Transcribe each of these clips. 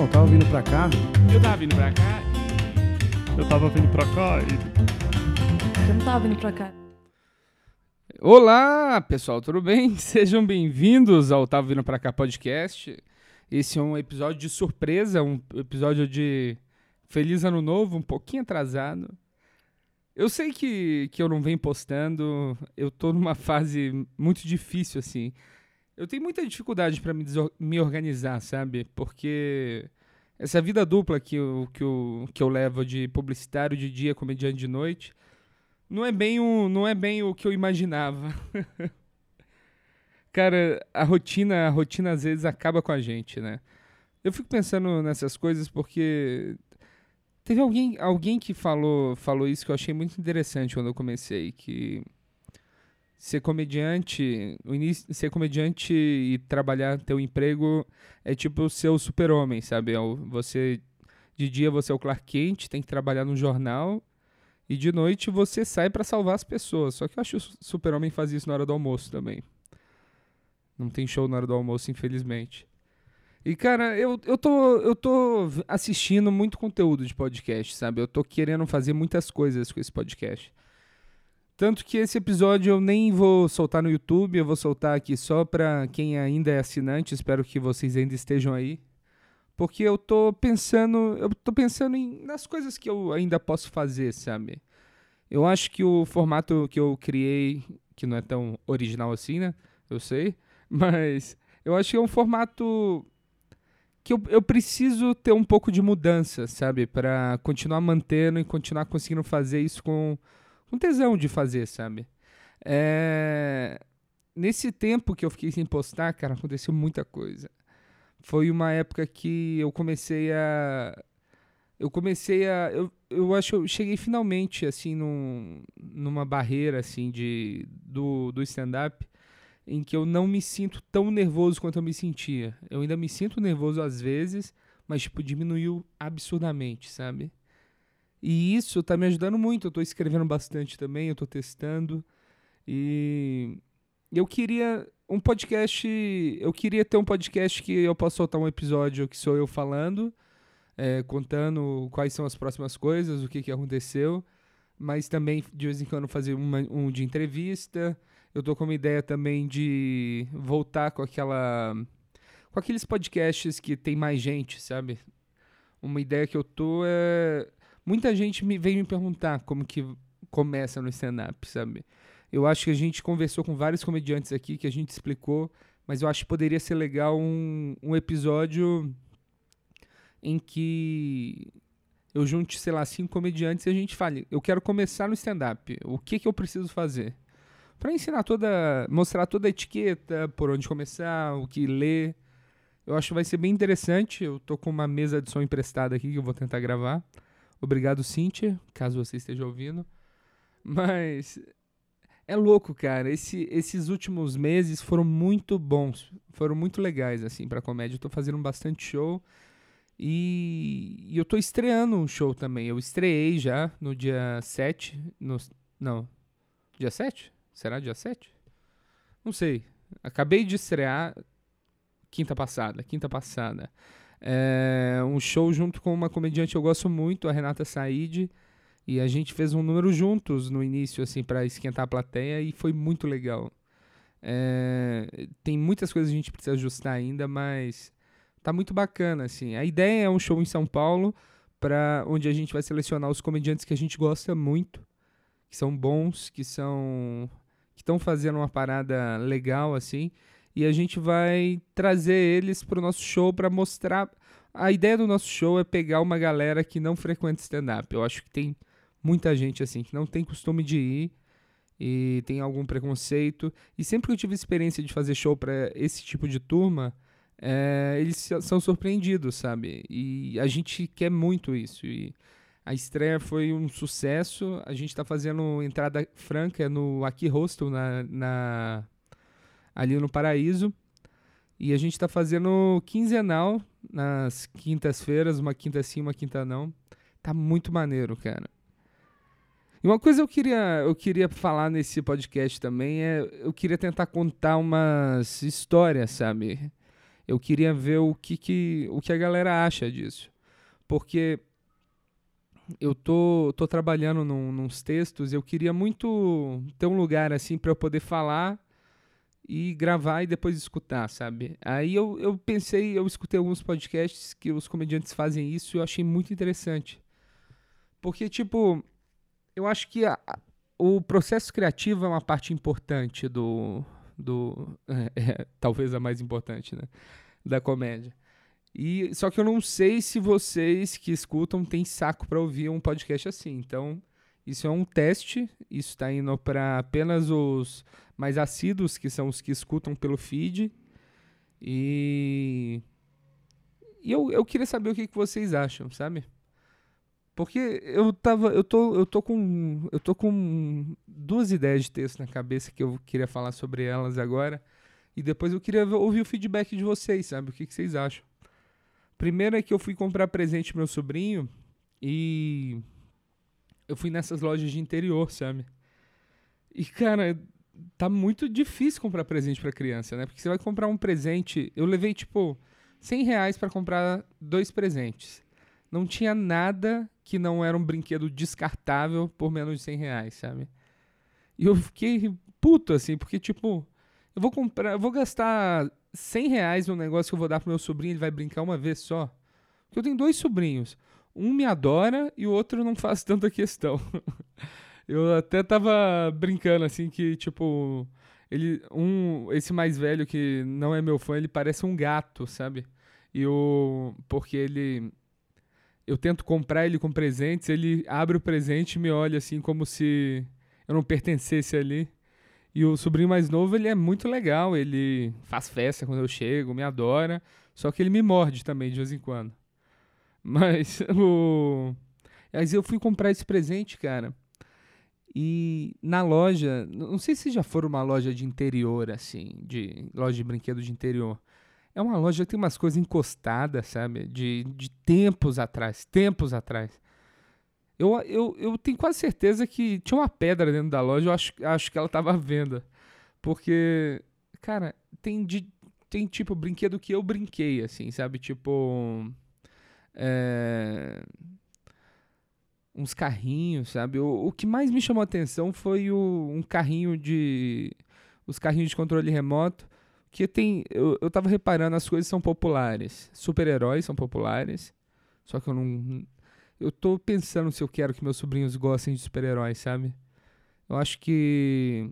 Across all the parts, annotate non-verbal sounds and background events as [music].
Não, tava vindo pra cá. Eu tava vindo pra cá Eu tava vindo pra cá e. Eu não tava vindo pra cá. Olá, pessoal, tudo bem? [laughs] Sejam bem-vindos ao Tava Vindo Pra Cá podcast. Esse é um episódio de surpresa, um episódio de Feliz Ano Novo, um pouquinho atrasado. Eu sei que, que eu não venho postando, eu tô numa fase muito difícil, assim. Eu tenho muita dificuldade para me, me organizar, sabe? Porque essa vida dupla que eu, que, eu, que eu levo de publicitário de dia, comediante de noite, não é bem o, não é bem o que eu imaginava. [laughs] Cara, a rotina, a rotina às vezes acaba com a gente, né? Eu fico pensando nessas coisas porque teve alguém, alguém que falou, falou isso que eu achei muito interessante quando eu comecei, que ser comediante, o início, ser comediante e trabalhar teu emprego é tipo ser o super-homem, sabe? É Você de dia você é o Clark Kent, tem que trabalhar no jornal e de noite você sai pra salvar as pessoas. Só que eu acho que o Super-Homem faz isso na hora do almoço também. Não tem show na hora do almoço, infelizmente. E, cara, eu, eu, tô, eu tô assistindo muito conteúdo de podcast, sabe? Eu tô querendo fazer muitas coisas com esse podcast. Tanto que esse episódio eu nem vou soltar no YouTube, eu vou soltar aqui só pra quem ainda é assinante. Espero que vocês ainda estejam aí. Porque eu tô pensando, eu tô pensando em, nas coisas que eu ainda posso fazer, sabe? Eu acho que o formato que eu criei, que não é tão original assim, né? Eu sei. [laughs] Mas eu acho que é um formato que eu, eu preciso ter um pouco de mudança, sabe? Pra continuar mantendo e continuar conseguindo fazer isso com, com tesão de fazer, sabe? É... Nesse tempo que eu fiquei sem postar, cara, aconteceu muita coisa. Foi uma época que eu comecei a. Eu comecei a. Eu, eu acho que eu cheguei finalmente, assim, num, numa barreira, assim, de, do, do stand-up em que eu não me sinto tão nervoso quanto eu me sentia. Eu ainda me sinto nervoso às vezes, mas tipo diminuiu absurdamente, sabe? E isso tá me ajudando muito. Eu tô escrevendo bastante também, eu tô testando e eu queria um podcast, eu queria ter um podcast que eu possa soltar um episódio que sou eu falando, é, contando quais são as próximas coisas, o que que aconteceu, mas também de vez em quando fazer uma, um de entrevista. Eu tô com uma ideia também de voltar com aquela. com aqueles podcasts que tem mais gente, sabe? Uma ideia que eu tô é. Muita gente me me perguntar como que começa no stand-up, sabe? Eu acho que a gente conversou com vários comediantes aqui que a gente explicou, mas eu acho que poderia ser legal um, um episódio em que eu junte, sei lá, cinco comediantes e a gente fale, eu quero começar no stand-up, o que que eu preciso fazer? Pra ensinar toda, mostrar toda a etiqueta, por onde começar, o que ler. Eu acho que vai ser bem interessante. Eu tô com uma mesa de som emprestada aqui que eu vou tentar gravar. Obrigado, Cíntia, caso você esteja ouvindo. Mas é louco, cara. Esse- esses últimos meses foram muito bons, foram muito legais assim para comédia. Eu tô fazendo bastante show e, e eu tô estreando um show também. Eu estreiei já no dia 7, no, não, dia 7? Será dia 7? Não sei. Acabei de estrear quinta passada, quinta passada. É, um show junto com uma comediante que eu gosto muito, a Renata Said. E a gente fez um número juntos no início, assim, para esquentar a plateia e foi muito legal. É, tem muitas coisas que a gente precisa ajustar ainda, mas tá muito bacana, assim. A ideia é um show em São Paulo, para onde a gente vai selecionar os comediantes que a gente gosta muito, que são bons, que são que estão fazendo uma parada legal assim, e a gente vai trazer eles pro nosso show para mostrar. A ideia do nosso show é pegar uma galera que não frequenta stand-up. Eu acho que tem muita gente assim que não tem costume de ir e tem algum preconceito. E sempre que eu tive experiência de fazer show para esse tipo de turma, é, eles são surpreendidos, sabe? E a gente quer muito isso. E a estreia foi um sucesso. A gente tá fazendo entrada franca no Aqui Hostel, na, na- ali no Paraíso. E a gente tá fazendo quinzenal, nas quintas-feiras, uma quinta sim, uma quinta não. Tá muito maneiro, cara. E uma coisa eu queria, eu queria falar nesse podcast também é, eu queria tentar contar umas histórias, sabe? Eu queria ver o que, que, o que a galera acha disso. Porque eu tô, tô trabalhando num, nos textos, eu queria muito ter um lugar assim para eu poder falar e gravar e depois escutar, sabe? Aí eu, eu pensei, eu escutei alguns podcasts que os comediantes fazem isso e eu achei muito interessante. Porque, tipo, eu acho que a, o processo criativo é uma parte importante do. do [laughs] é, é, talvez a mais importante, né? Da comédia. E só que eu não sei se vocês que escutam têm saco para ouvir um podcast assim. Então, isso é um teste. Isso está indo para apenas os mais assíduos, que são os que escutam pelo feed. E, e eu, eu queria saber o que, que vocês acham, sabe? Porque eu tava. Eu tô, eu tô com. Eu tô com duas ideias de texto na cabeça que eu queria falar sobre elas agora. E depois eu queria ouvir o feedback de vocês, sabe? O que, que vocês acham? Primeiro é que eu fui comprar presente pro meu sobrinho e eu fui nessas lojas de interior, sabe? E, cara, tá muito difícil comprar presente pra criança, né? Porque você vai comprar um presente. Eu levei, tipo, 100 reais pra comprar dois presentes. Não tinha nada que não era um brinquedo descartável por menos de 100 reais, sabe? E eu fiquei puto, assim, porque, tipo, eu vou comprar, eu vou gastar 100 reais no negócio que eu vou dar pro meu sobrinho, ele vai brincar uma vez só. Porque eu tenho dois sobrinhos. Um me adora e o outro não faz tanta questão. [laughs] eu até tava brincando assim que, tipo, ele um esse mais velho que não é meu fã, ele parece um gato, sabe? E o porque ele eu tento comprar ele com presentes, ele abre o presente e me olha assim como se eu não pertencesse ali. E o sobrinho mais novo, ele é muito legal, ele faz festa quando eu chego, me adora, só que ele me morde também de vez em quando. Mas [laughs] o Mas eu fui comprar esse presente, cara. E na loja, não sei se já foram uma loja de interior assim, de loja de brinquedo de interior. É uma loja que tem umas coisas encostadas, sabe? De, de tempos atrás, tempos atrás. Eu, eu, eu tenho quase certeza que tinha uma pedra dentro da loja, eu acho, acho que ela tava à venda. Porque, cara, tem, de, tem tipo brinquedo que eu brinquei, assim, sabe? Tipo. É, uns carrinhos, sabe? O, o que mais me chamou a atenção foi o, um carrinho de. Os carrinhos de controle remoto. Que tem. Eu, eu tava reparando, as coisas são populares. Super-heróis são populares. Só que eu não eu tô pensando se eu quero que meus sobrinhos gostem de super-heróis, sabe? Eu acho que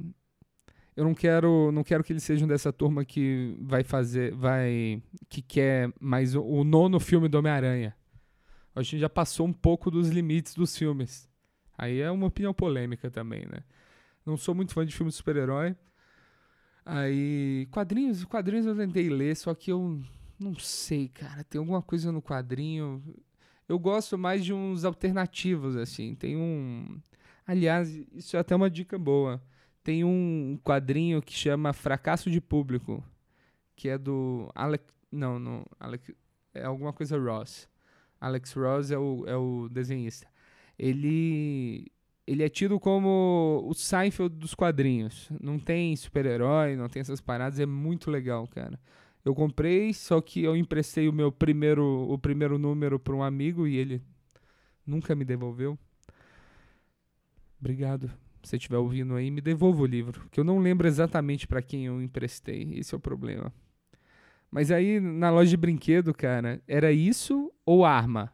eu não quero, não quero que eles sejam dessa turma que vai fazer, vai que quer mais o, o nono filme do Homem-Aranha. A gente já passou um pouco dos limites dos filmes. Aí é uma opinião polêmica também, né? Não sou muito fã de filmes de super-herói. Aí, quadrinhos, quadrinhos eu tentei ler, só que eu não sei, cara. Tem alguma coisa no quadrinho. Eu gosto mais de uns alternativos, assim. Tem um. Aliás, isso é até uma dica boa. Tem um quadrinho que chama Fracasso de Público, que é do Alex. Não, não. Alex, é alguma coisa Ross. Alex Ross é o, é o desenhista. Ele. Ele é tido como o Seinfeld dos quadrinhos. Não tem super-herói, não tem essas paradas. É muito legal, cara. Eu comprei, só que eu emprestei o meu primeiro, o primeiro número para um amigo e ele nunca me devolveu. Obrigado. Você estiver ouvindo aí, me devolva o livro, que eu não lembro exatamente para quem eu emprestei. Esse é o problema. Mas aí na loja de brinquedo, cara, era isso ou arma?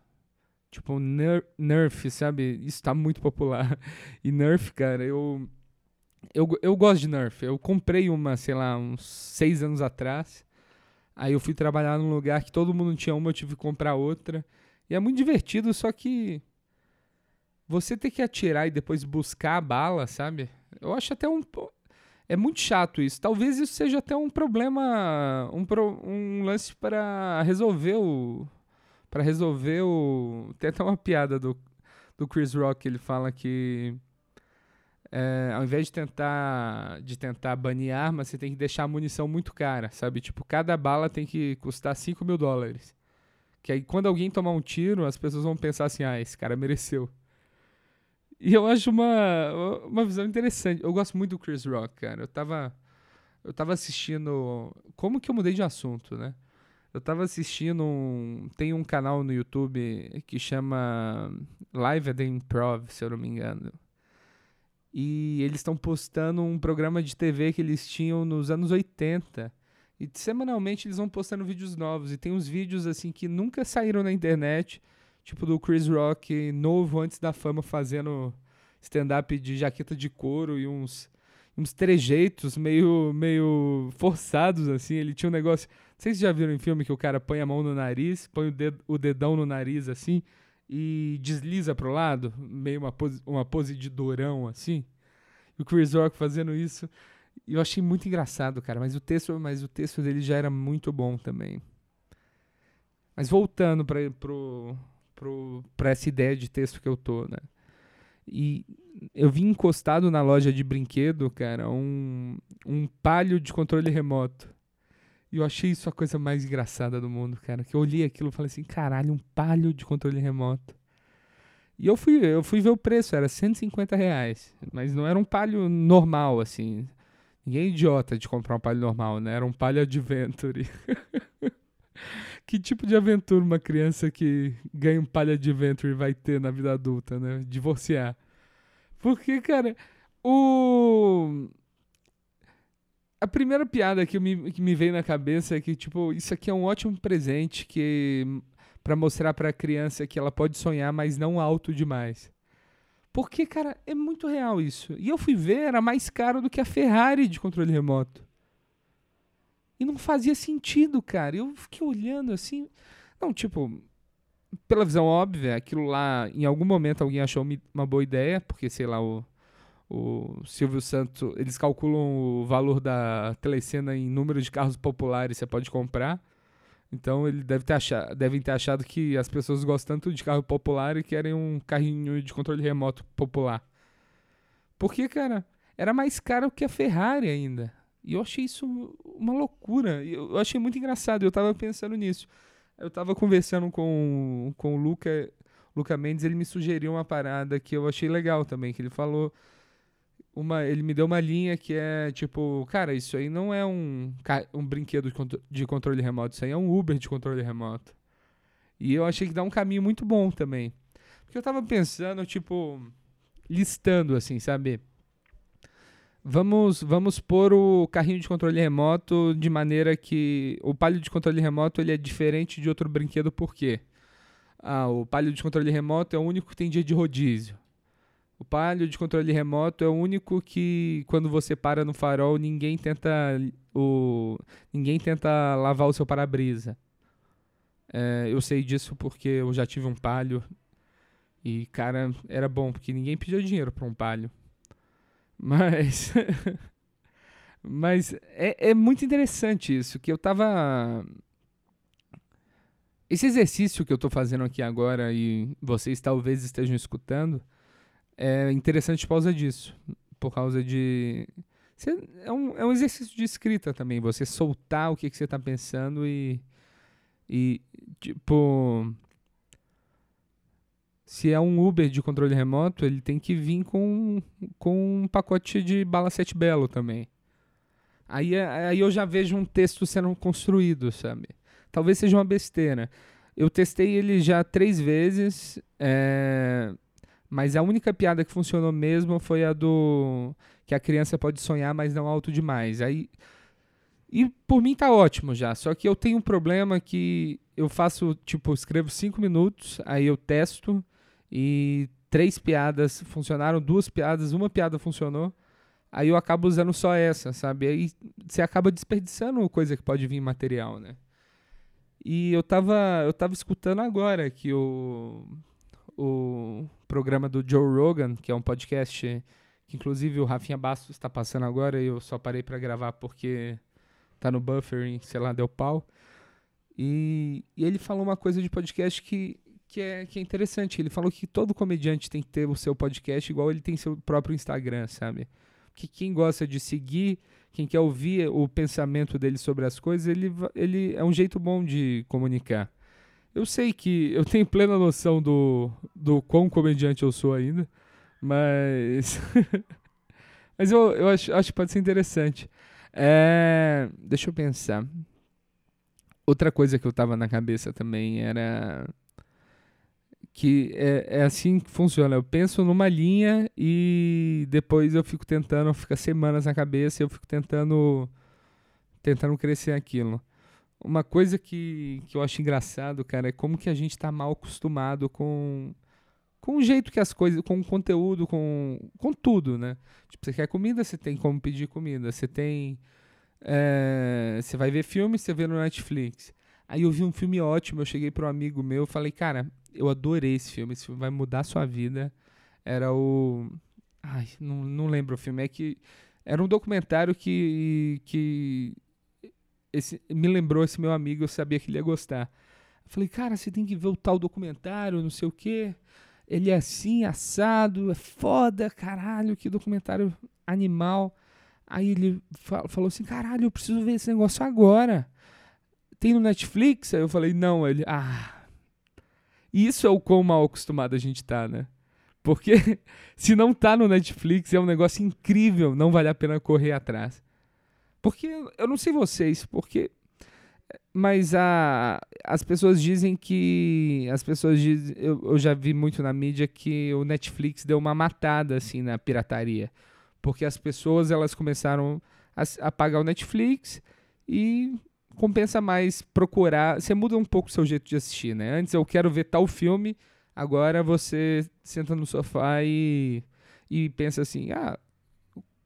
Tipo, ner Nerf, sabe? Isso tá muito popular. E Nerf, cara, eu, eu. Eu gosto de Nerf. Eu comprei uma, sei lá, uns seis anos atrás. Aí eu fui trabalhar num lugar que todo mundo tinha uma, eu tive que comprar outra. E é muito divertido, só que você ter que atirar e depois buscar a bala, sabe? Eu acho até um é muito chato isso. Talvez isso seja até um problema, um, pro, um lance para resolver o para resolver o [laughs] tem até uma piada do do Chris Rock, ele fala que é, ao invés de tentar de tentar banir arma, você tem que deixar a munição muito cara, sabe? Tipo, cada bala tem que custar 5 mil dólares. Que aí quando alguém tomar um tiro, as pessoas vão pensar assim, ah, esse cara mereceu. E eu acho uma, uma visão interessante. Eu gosto muito do Chris Rock, cara. Eu tava, eu tava assistindo... Como que eu mudei de assunto, né? Eu tava assistindo um. Tem um canal no YouTube que chama Live at the Improv, se eu não me engano. E eles estão postando um programa de TV que eles tinham nos anos 80. E semanalmente eles vão postando vídeos novos. E tem uns vídeos assim que nunca saíram na internet. Tipo do Chris Rock, novo antes da fama, fazendo stand-up de jaqueta de couro e uns, uns trejeitos meio, meio forçados, assim. Ele tinha um negócio. Não sei se já viram em filme que o cara põe a mão no nariz, põe o, dedo, o dedão no nariz, assim, e desliza pro lado, meio uma pose, uma pose de durão, assim. E o Chris Rock fazendo isso. Eu achei muito engraçado, cara. Mas o texto, mas o texto dele já era muito bom também. Mas voltando para pro, pro, pra essa ideia de texto que eu tô, né? E eu vi encostado na loja de brinquedo, cara, um, um palho de controle remoto. E eu achei isso a coisa mais engraçada do mundo, cara. Que eu olhei aquilo e falei assim, caralho, um palho de controle remoto. E eu fui, eu fui ver o preço, era 150 reais. Mas não era um palho normal, assim. Ninguém é idiota de comprar um palho normal, né? Era um palho Adventure. [laughs] que tipo de aventura uma criança que ganha um palha Adventure vai ter na vida adulta, né? Divorciar. Porque, cara, o a primeira piada que me, que me veio na cabeça é que, tipo, isso aqui é um ótimo presente que para mostrar para a criança que ela pode sonhar, mas não alto demais. Porque, cara, é muito real isso. E eu fui ver, era mais caro do que a Ferrari de controle remoto. Não fazia sentido, cara. Eu fiquei olhando assim. Não, tipo, pela visão óbvia, aquilo lá, em algum momento alguém achou uma boa ideia, porque, sei lá, o o Silvio Santos, eles calculam o valor da telecena em número de carros populares você pode comprar. Então ele deve ter achado, devem ter achado que as pessoas gostam tanto de carro popular e querem um carrinho de controle remoto popular. Porque, cara, era mais caro que a Ferrari ainda. E eu achei isso uma loucura. Eu achei muito engraçado. Eu tava pensando nisso. Eu tava conversando com, com o Luca, Luca Mendes, ele me sugeriu uma parada que eu achei legal também, que ele falou uma, ele me deu uma linha que é tipo, cara, isso aí não é um, um brinquedo de controle remoto, isso aí é um Uber de controle remoto. E eu achei que dá um caminho muito bom também. Porque eu tava pensando, tipo, listando assim, sabe? Vamos, vamos pôr o carrinho de controle remoto de maneira que o palio de controle remoto ele é diferente de outro brinquedo, por quê? Ah, o palio de controle remoto é o único que tem dia de rodízio. O palio de controle remoto é o único que, quando você para no farol, ninguém tenta, o, ninguém tenta lavar o seu para-brisa. É, eu sei disso porque eu já tive um palio e, cara, era bom, porque ninguém pediu dinheiro para um palio. Mas. [laughs] mas é, é muito interessante isso, que eu tava. Esse exercício que eu tô fazendo aqui agora e vocês talvez estejam escutando é interessante por causa disso. Por causa de. É, um, é um exercício de escrita também. Você soltar o que, que você está pensando e. E, tipo. Se é um Uber de controle remoto, ele tem que vir com, com um pacote de bala sete belo também. Aí, aí eu já vejo um texto sendo construído, sabe? Talvez seja uma besteira. Eu testei ele já três vezes. É, mas a única piada que funcionou mesmo foi a do que a criança pode sonhar, mas não alto demais. Aí e por mim tá ótimo já. Só que eu tenho um problema que eu faço, tipo, escrevo cinco minutos, aí eu testo e três piadas funcionaram, duas piadas, uma piada funcionou. Aí eu acabo usando só essa, sabe? Aí você acaba desperdiçando coisa que pode vir material, né? E eu tava, eu tava escutando agora que o o programa do Joe Rogan, que é um podcast que inclusive o Rafinha Bastos está passando agora e eu só parei para gravar porque tá no buffering, sei lá, deu pau. E, e, ele falou uma coisa de podcast que, que, é, que é interessante. Ele falou que todo comediante tem que ter o seu podcast igual ele tem seu próprio Instagram, sabe? Que quem gosta de seguir, quem quer ouvir o pensamento dele sobre as coisas, ele, ele é um jeito bom de comunicar. Eu sei que eu tenho plena noção do, do quão comediante eu sou ainda, mas. [laughs] mas eu, eu acho, acho que pode ser interessante. É, deixa eu pensar. outra coisa que eu tava na cabeça também era que é, é assim que funciona. Eu penso numa linha e depois eu fico tentando, fica semanas na cabeça eu fico tentando tentando crescer aquilo. Uma coisa que, que eu acho engraçado, cara, é como que a gente tá mal acostumado com com o jeito que as coisas, com o conteúdo, com, com tudo, né? Tipo, você quer comida, você tem como pedir comida. Você tem. É, você vai ver filme, você vê no Netflix. Aí eu vi um filme ótimo, eu cheguei para um amigo meu, falei, cara, eu adorei esse filme, esse filme vai mudar a sua vida. Era o. Ai, não, não lembro o filme, é que. Era um documentário que. que esse, me lembrou esse meu amigo, eu sabia que ele ia gostar. Eu falei, cara, você tem que ver o tal documentário, não sei o quê ele é assim, assado, é foda, caralho, que documentário animal. Aí ele falou assim: caralho, eu preciso ver esse negócio agora. Tem no Netflix? Aí eu falei: não. Ele, ah. Isso é o quão mal acostumado a gente tá, né? Porque [laughs] se não tá no Netflix, é um negócio incrível, não vale a pena correr atrás. Porque eu não sei vocês, porque mas a, as pessoas dizem que. As pessoas dizem. Eu, eu já vi muito na mídia que o Netflix deu uma matada assim na pirataria. Porque as pessoas elas começaram a, a pagar o Netflix e compensa mais procurar. Você muda um pouco o seu jeito de assistir, né? Antes eu quero ver tal filme, agora você senta no sofá e, e pensa assim: ah,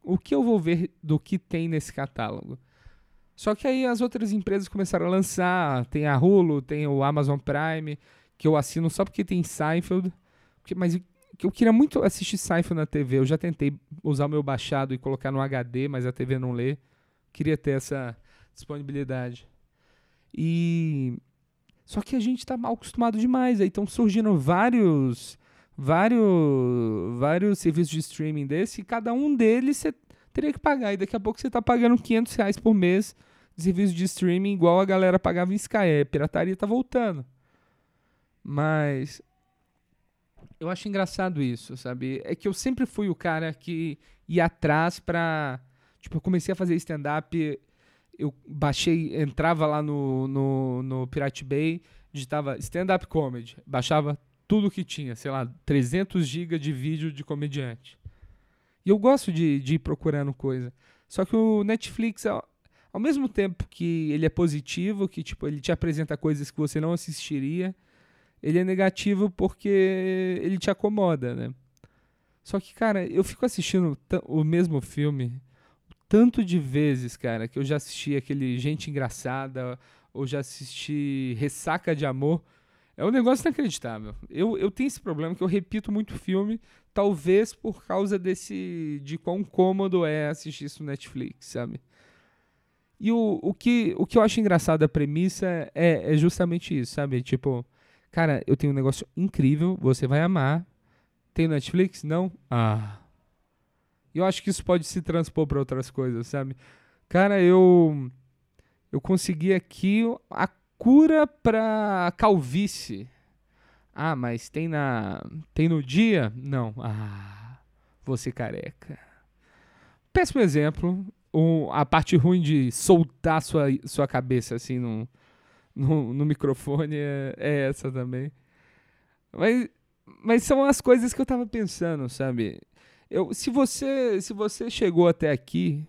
o que eu vou ver do que tem nesse catálogo? Só que aí as outras empresas começaram a lançar, tem a Hulu, tem o Amazon Prime, que eu assino só porque tem Seinfeld, mas eu queria muito assistir Seinfeld na TV. Eu já tentei usar o meu baixado e colocar no HD, mas a TV não lê. Queria ter essa disponibilidade. E só que a gente está mal acostumado demais. Aí estão surgindo vários vários vários serviços de streaming desse e cada um deles você teria que pagar. E daqui a pouco você está pagando 500 reais por mês serviço de streaming igual a galera pagava em Sky. É, pirataria tá voltando. Mas eu acho engraçado isso, sabe? É que eu sempre fui o cara que ia atrás pra. Tipo, eu comecei a fazer stand-up, eu baixei, entrava lá no, no, no Pirate Bay, digitava stand-up comedy, baixava tudo que tinha, sei lá, 300 GB de vídeo de comediante. E eu gosto de, de ir procurando coisa. Só que o Netflix, ao mesmo tempo que ele é positivo, que tipo, ele te apresenta coisas que você não assistiria, ele é negativo porque ele te acomoda, né? Só que, cara, eu fico assistindo o mesmo filme tanto de vezes, cara, que eu já assisti aquele Gente Engraçada, ou já assisti Ressaca de Amor. É um negócio inacreditável. Eu, eu tenho esse problema que eu repito muito filme, talvez por causa desse. de quão cômodo é assistir isso no Netflix, sabe? E o, o, que, o que eu acho engraçado da premissa é, é justamente isso, sabe? Tipo, cara, eu tenho um negócio incrível, você vai amar. Tem Netflix? Não? Ah. Eu acho que isso pode se transpor para outras coisas, sabe? Cara, eu eu consegui aqui a cura para calvície. Ah, mas tem na tem no dia? Não. Ah, você careca. Péssimo exemplo um, a parte ruim de soltar sua, sua cabeça assim no, no, no microfone é, é, essa também. Mas, mas são as coisas que eu tava pensando, sabe? Eu, se, você, se você chegou até aqui,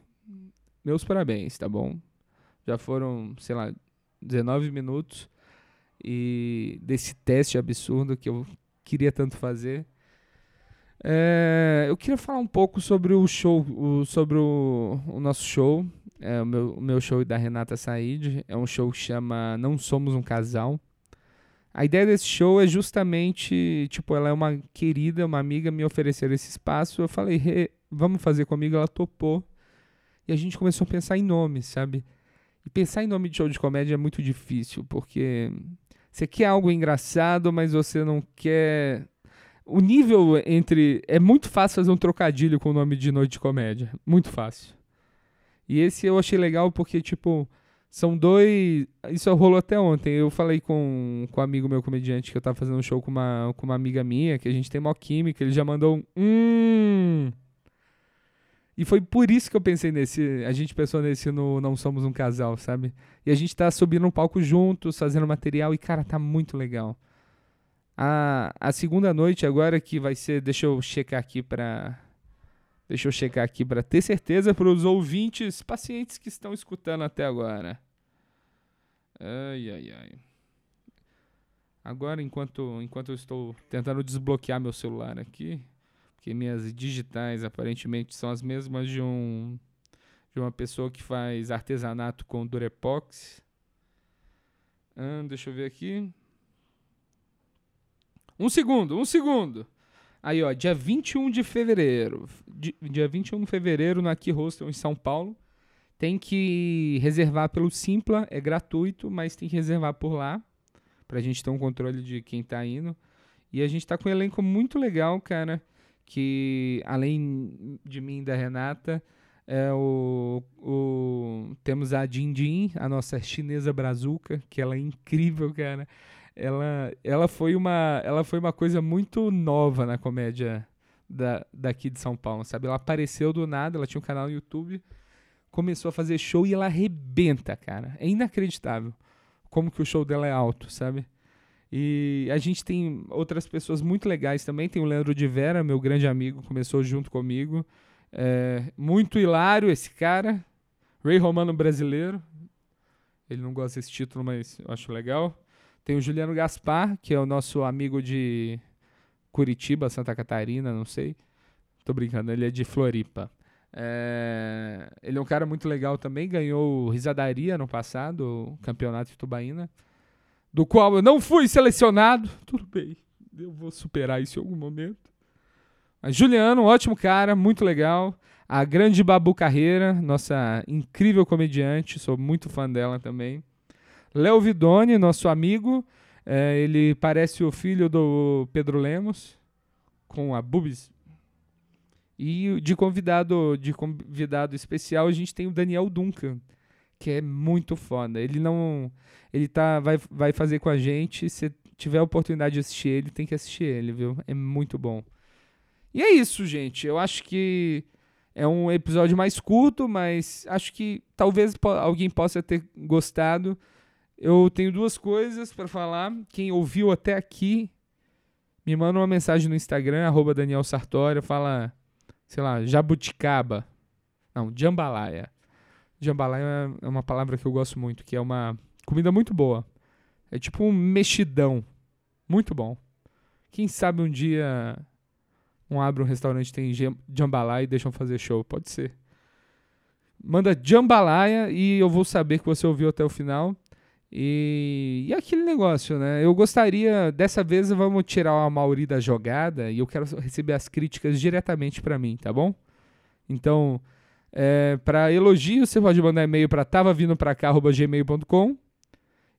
meus parabéns, tá bom? Já foram, sei lá, 19 minutos e desse teste absurdo que eu queria tanto fazer. É, eu queria falar um pouco sobre o show, o, sobre o, o, nosso show, é, o, meu, o meu show da Renata Said. É um show que chama Não Somos um Casal. A ideia desse show é justamente, tipo, ela é uma querida, uma amiga, me ofereceram esse espaço. Eu falei, hey, vamos fazer comigo, ela topou. E a gente começou a pensar em nomes, sabe? E pensar em nome de show de comédia é muito difícil, porque você quer algo engraçado, mas você não quer o nível entre. É muito fácil fazer um trocadilho com o nome de noite de comédia. Muito fácil. E esse eu achei legal porque, tipo, são dois. Isso rolou até ontem. Eu falei com, com um amigo meu comediante que eu tava fazendo um show com uma, com uma amiga minha, que a gente tem mó química. Ele já mandou um. Hum. E foi por isso que eu pensei nesse. A gente pensou nesse no Não Somos um Casal, sabe? E a gente tá subindo um palco juntos, fazendo material, e, cara, tá muito legal. A, a segunda noite agora que vai ser. Deixa eu checar aqui pra. Deixa eu checar aqui para ter certeza para os ouvintes, pacientes que estão escutando até agora. Ai, ai, ai. Agora, enquanto, enquanto eu estou tentando desbloquear meu celular aqui, porque minhas digitais aparentemente são as mesmas de um de uma pessoa que faz artesanato com Durepox. Deixa eu ver aqui. Um segundo, um segundo. Aí, ó, dia 21 de fevereiro. Dia 21 de fevereiro no Aqui Hostel em São Paulo. Tem que reservar pelo Simpla, é gratuito, mas tem que reservar por lá. Pra gente ter um controle de quem tá indo. E a gente tá com um elenco muito legal, cara. Que além de mim e da Renata, é o, o, temos a Din a nossa chinesa brazuca, que ela é incrível, cara ela, ela, foi uma, ela foi uma coisa muito nova na comédia da, daqui de São Paulo, sabe? Ela apareceu do nada, ela tinha um canal no YouTube, começou a fazer show e ela arrebenta, cara. É inacreditável como que o show dela é alto, sabe? E a gente tem outras pessoas muito legais também. Tem o Leandro de Vera, meu grande amigo, começou junto comigo. É, muito hilário esse cara. Rei Romano brasileiro. Ele não gosta desse título, mas eu acho legal. Tem o Juliano Gaspar, que é o nosso amigo de Curitiba, Santa Catarina, não sei. Tô brincando, ele é de Floripa. É... Ele é um cara muito legal também, ganhou Risadaria no passado, o campeonato de Tubaína, do qual eu não fui selecionado. [laughs] Tudo bem, eu vou superar isso em algum momento. Mas Juliano, um ótimo cara, muito legal. A grande Babu Carreira, nossa incrível comediante, sou muito fã dela também. Léo Vidoni, nosso amigo, é, ele parece o filho do Pedro Lemos, com a Bubis. E de convidado, de convidado especial, a gente tem o Daniel Duncan, que é muito foda. Ele não. Ele tá, vai, vai fazer com a gente. Se tiver a oportunidade de assistir ele, tem que assistir ele, viu? É muito bom. E é isso, gente. Eu acho que é um episódio mais curto, mas acho que talvez alguém possa ter gostado. Eu tenho duas coisas para falar. Quem ouviu até aqui, me manda uma mensagem no Instagram, arroba Daniel Sartório, fala, sei lá, jabuticaba. Não, jambalaya. Jambalaya é uma palavra que eu gosto muito, que é uma comida muito boa. É tipo um mexidão. Muito bom. Quem sabe um dia um abre um restaurante tem jambalaya e deixam fazer show. Pode ser. Manda jambalaya e eu vou saber que você ouviu até o final. E, e aquele negócio, né? Eu gostaria, dessa vez vamos tirar a Mauri da jogada e eu quero receber as críticas diretamente para mim, tá bom? Então, é, para elogio, você pode mandar e-mail para tavavindopracá.gmail.com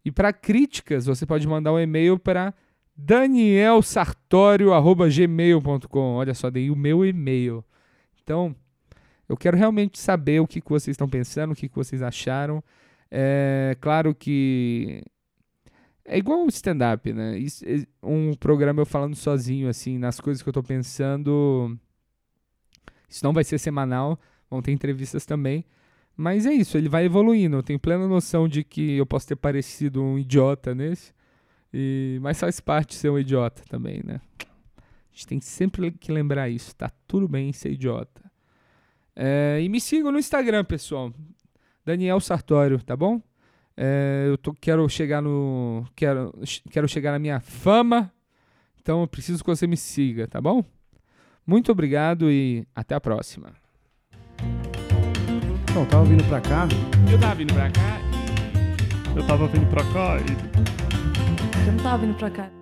e para críticas, você pode mandar um e-mail para danielsartorio.gmail.com. Olha só, dei o meu e-mail. Então, eu quero realmente saber o que, que vocês estão pensando, o que, que vocês acharam. É claro que é igual o stand-up, né? Isso, um programa eu falando sozinho, assim, nas coisas que eu tô pensando. Isso não vai ser semanal, vão ter entrevistas também. Mas é isso, ele vai evoluindo. Eu tenho plena noção de que eu posso ter parecido um idiota nesse. E, mas faz parte ser um idiota também, né? A gente tem sempre que lembrar isso. Tá tudo bem ser idiota. É, e me sigam no Instagram, pessoal. Daniel Sartório, tá bom? É, eu tô, quero chegar no. Quero, quero chegar na minha fama. Então eu preciso que você me siga, tá bom? Muito obrigado e até a próxima. Então, tava vindo pra cá. Eu tava vindo pra cá. Eu tava vindo pra cá e. Eu não tava vindo pra cá.